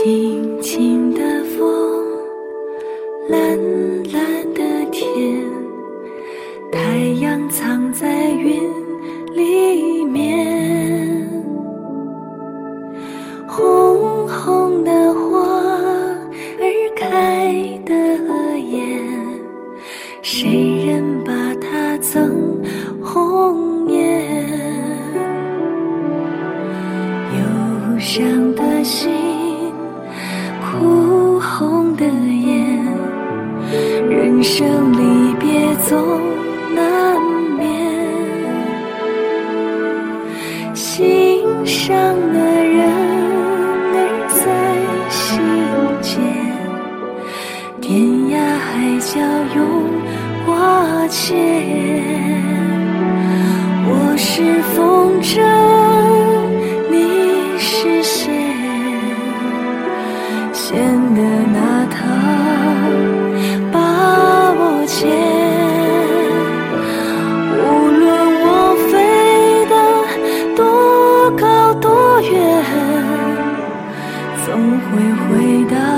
轻轻的风，蓝蓝的天，太阳藏在云里面，红红的花儿开得艳，谁人把它赠红颜？忧伤的心，的眼，人生离别总难免。心上的人儿在心间，天涯海角永挂牵。我是风筝，会回答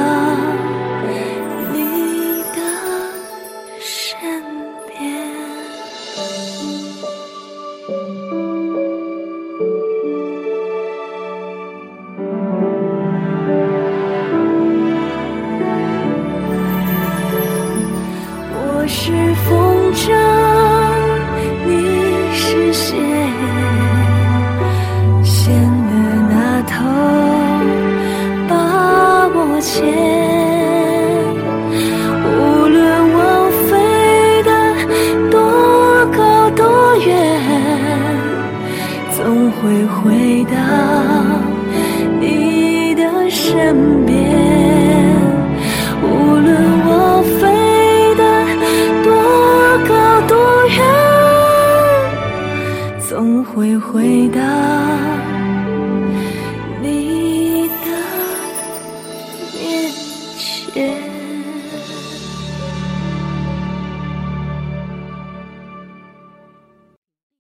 总会回到你的身边。无论我飞得多高多远，总会回到